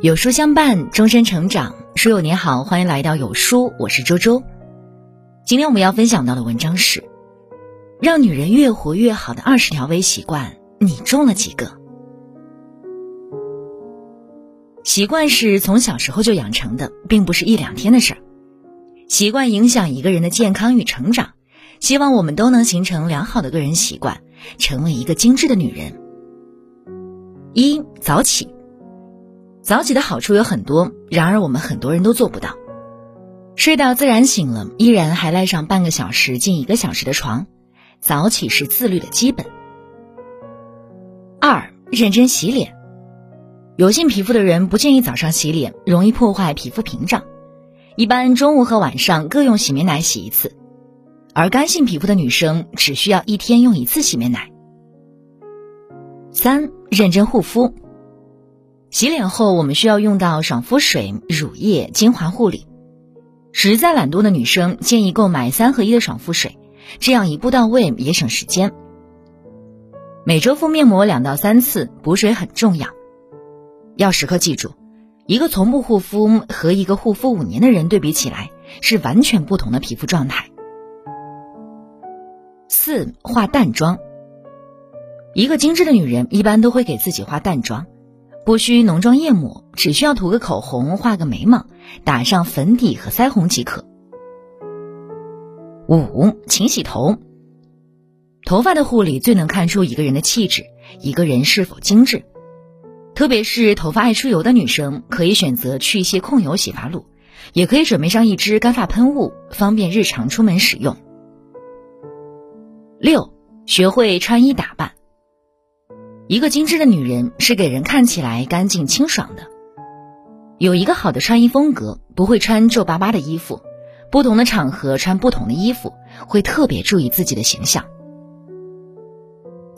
有书相伴，终身成长。书友你好，欢迎来到有书，我是周周。今天我们要分享到的文章是：让女人越活越好的二十条微习惯，你中了几个？习惯是从小时候就养成的，并不是一两天的事儿。习惯影响一个人的健康与成长。希望我们都能形成良好的个人习惯，成为一个精致的女人。一早起。早起的好处有很多，然而我们很多人都做不到。睡到自然醒了，依然还赖上半个小时、近一个小时的床。早起是自律的基本。二、认真洗脸。油性皮肤的人不建议早上洗脸，容易破坏皮肤屏障。一般中午和晚上各用洗面奶洗一次，而干性皮肤的女生只需要一天用一次洗面奶。三、认真护肤。洗脸后，我们需要用到爽肤水、乳液、精华护理。实在懒惰的女生建议购买三合一的爽肤水，这样一步到位也省时间。每周敷面膜两到三次，补水很重要。要时刻记住，一个从不护肤和一个护肤五年的人对比起来，是完全不同的皮肤状态。四化淡妆。一个精致的女人一般都会给自己化淡妆。不需浓妆艳抹，只需要涂个口红、画个眉毛、打上粉底和腮红即可。五，勤洗头。头发的护理最能看出一个人的气质，一个人是否精致。特别是头发爱出油的女生，可以选择去屑控油洗发露，也可以准备上一支干发喷雾，方便日常出门使用。六，学会穿衣打扮。一个精致的女人是给人看起来干净清爽的，有一个好的穿衣风格，不会穿皱巴巴的衣服，不同的场合穿不同的衣服，会特别注意自己的形象。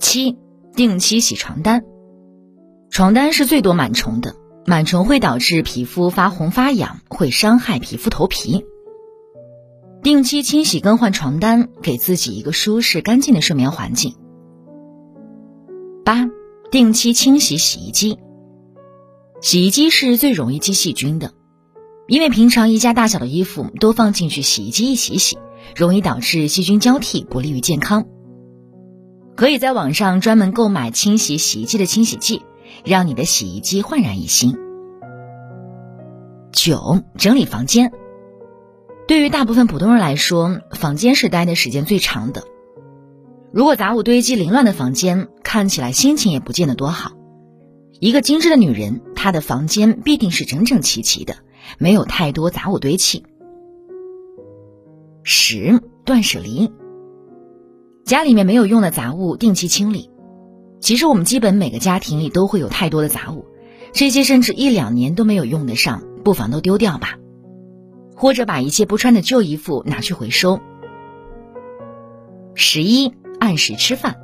七，定期洗床单，床单是最多螨虫的，螨虫会导致皮肤发红发痒，会伤害皮肤头皮。定期清洗更换床单，给自己一个舒适干净的睡眠环境。八。定期清洗洗衣机，洗衣机是最容易积细菌的，因为平常一家大小的衣服都放进去洗衣机一起洗，容易导致细菌交替，不利于健康。可以在网上专门购买清洗洗衣机的清洗剂，让你的洗衣机焕然一新。九，整理房间，对于大部分普通人来说，房间是待的时间最长的。如果杂物堆积凌乱的房间，看起来心情也不见得多好。一个精致的女人，她的房间必定是整整齐齐的，没有太多杂物堆砌。十断舍离，家里面没有用的杂物定期清理。其实我们基本每个家庭里都会有太多的杂物，这些甚至一两年都没有用得上，不妨都丢掉吧，或者把一切不穿的旧衣服拿去回收。十一。按时吃饭，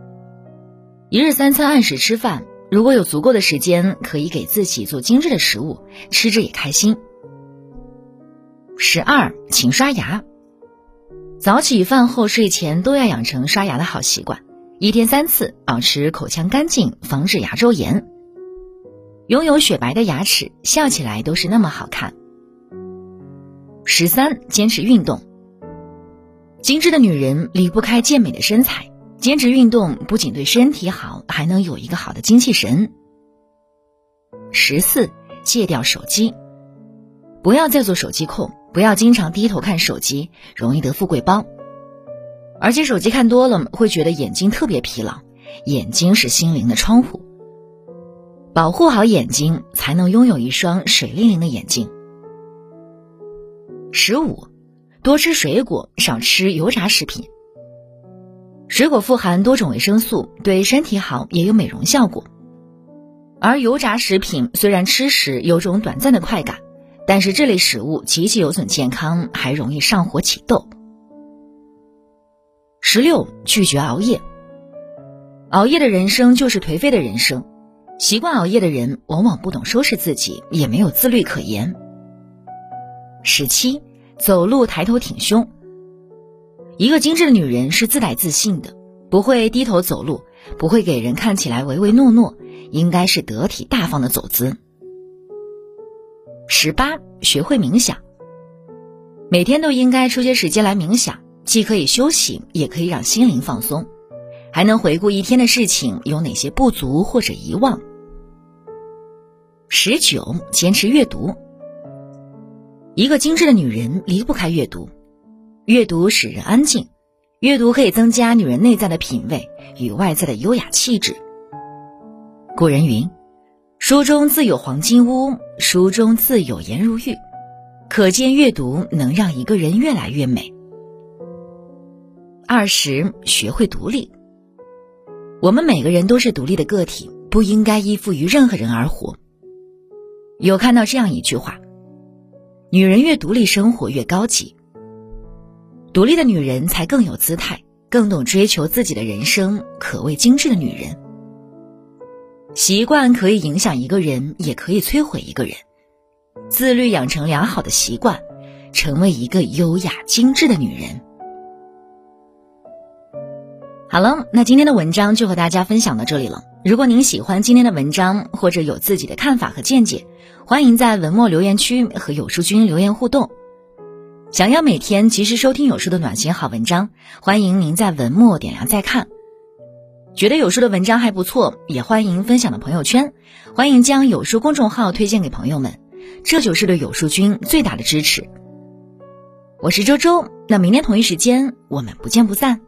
一日三餐按时吃饭。如果有足够的时间，可以给自己做精致的食物，吃着也开心。十二，勤刷牙。早起、饭后、睡前都要养成刷牙的好习惯，一天三次，保持口腔干净，防止牙周炎。拥有雪白的牙齿，笑起来都是那么好看。十三，坚持运动。精致的女人离不开健美的身材。坚持运动不仅对身体好，还能有一个好的精气神。十四，戒掉手机，不要再做手机控，不要经常低头看手机，容易得富贵包。而且手机看多了会觉得眼睛特别疲劳，眼睛是心灵的窗户，保护好眼睛，才能拥有一双水灵灵的眼睛。十五，多吃水果，少吃油炸食品。水果富含多种维生素，对身体好，也有美容效果。而油炸食品虽然吃时有种短暂的快感，但是这类食物极其有损健康，还容易上火起痘。十六，拒绝熬夜。熬夜的人生就是颓废的人生，习惯熬夜的人往往不懂收拾自己，也没有自律可言。十七，走路抬头挺胸。一个精致的女人是自带自信的，不会低头走路，不会给人看起来唯唯诺诺，应该是得体大方的走姿。十八，学会冥想。每天都应该抽些时间来冥想，既可以休息，也可以让心灵放松，还能回顾一天的事情有哪些不足或者遗忘。十九，坚持阅读。一个精致的女人离不开阅读，阅读使人安静，阅读可以增加女人内在的品味与外在的优雅气质。古人云：“书中自有黄金屋，书中自有颜如玉。”可见，阅读能让一个人越来越美。二十，学会独立。我们每个人都是独立的个体，不应该依附于任何人而活。有看到这样一句话：女人越独立，生活越高级。独立的女人才更有姿态，更懂追求自己的人生，可谓精致的女人。习惯可以影响一个人，也可以摧毁一个人。自律，养成良好的习惯，成为一个优雅精致的女人。好了，那今天的文章就和大家分享到这里了。如果您喜欢今天的文章，或者有自己的看法和见解，欢迎在文末留言区和有书君留言互动。想要每天及时收听有书的暖心好文章，欢迎您在文末点亮再看。觉得有书的文章还不错，也欢迎分享到朋友圈，欢迎将有书公众号推荐给朋友们。这就是对有书君最大的支持。我是周周，那明天同一时间我们不见不散。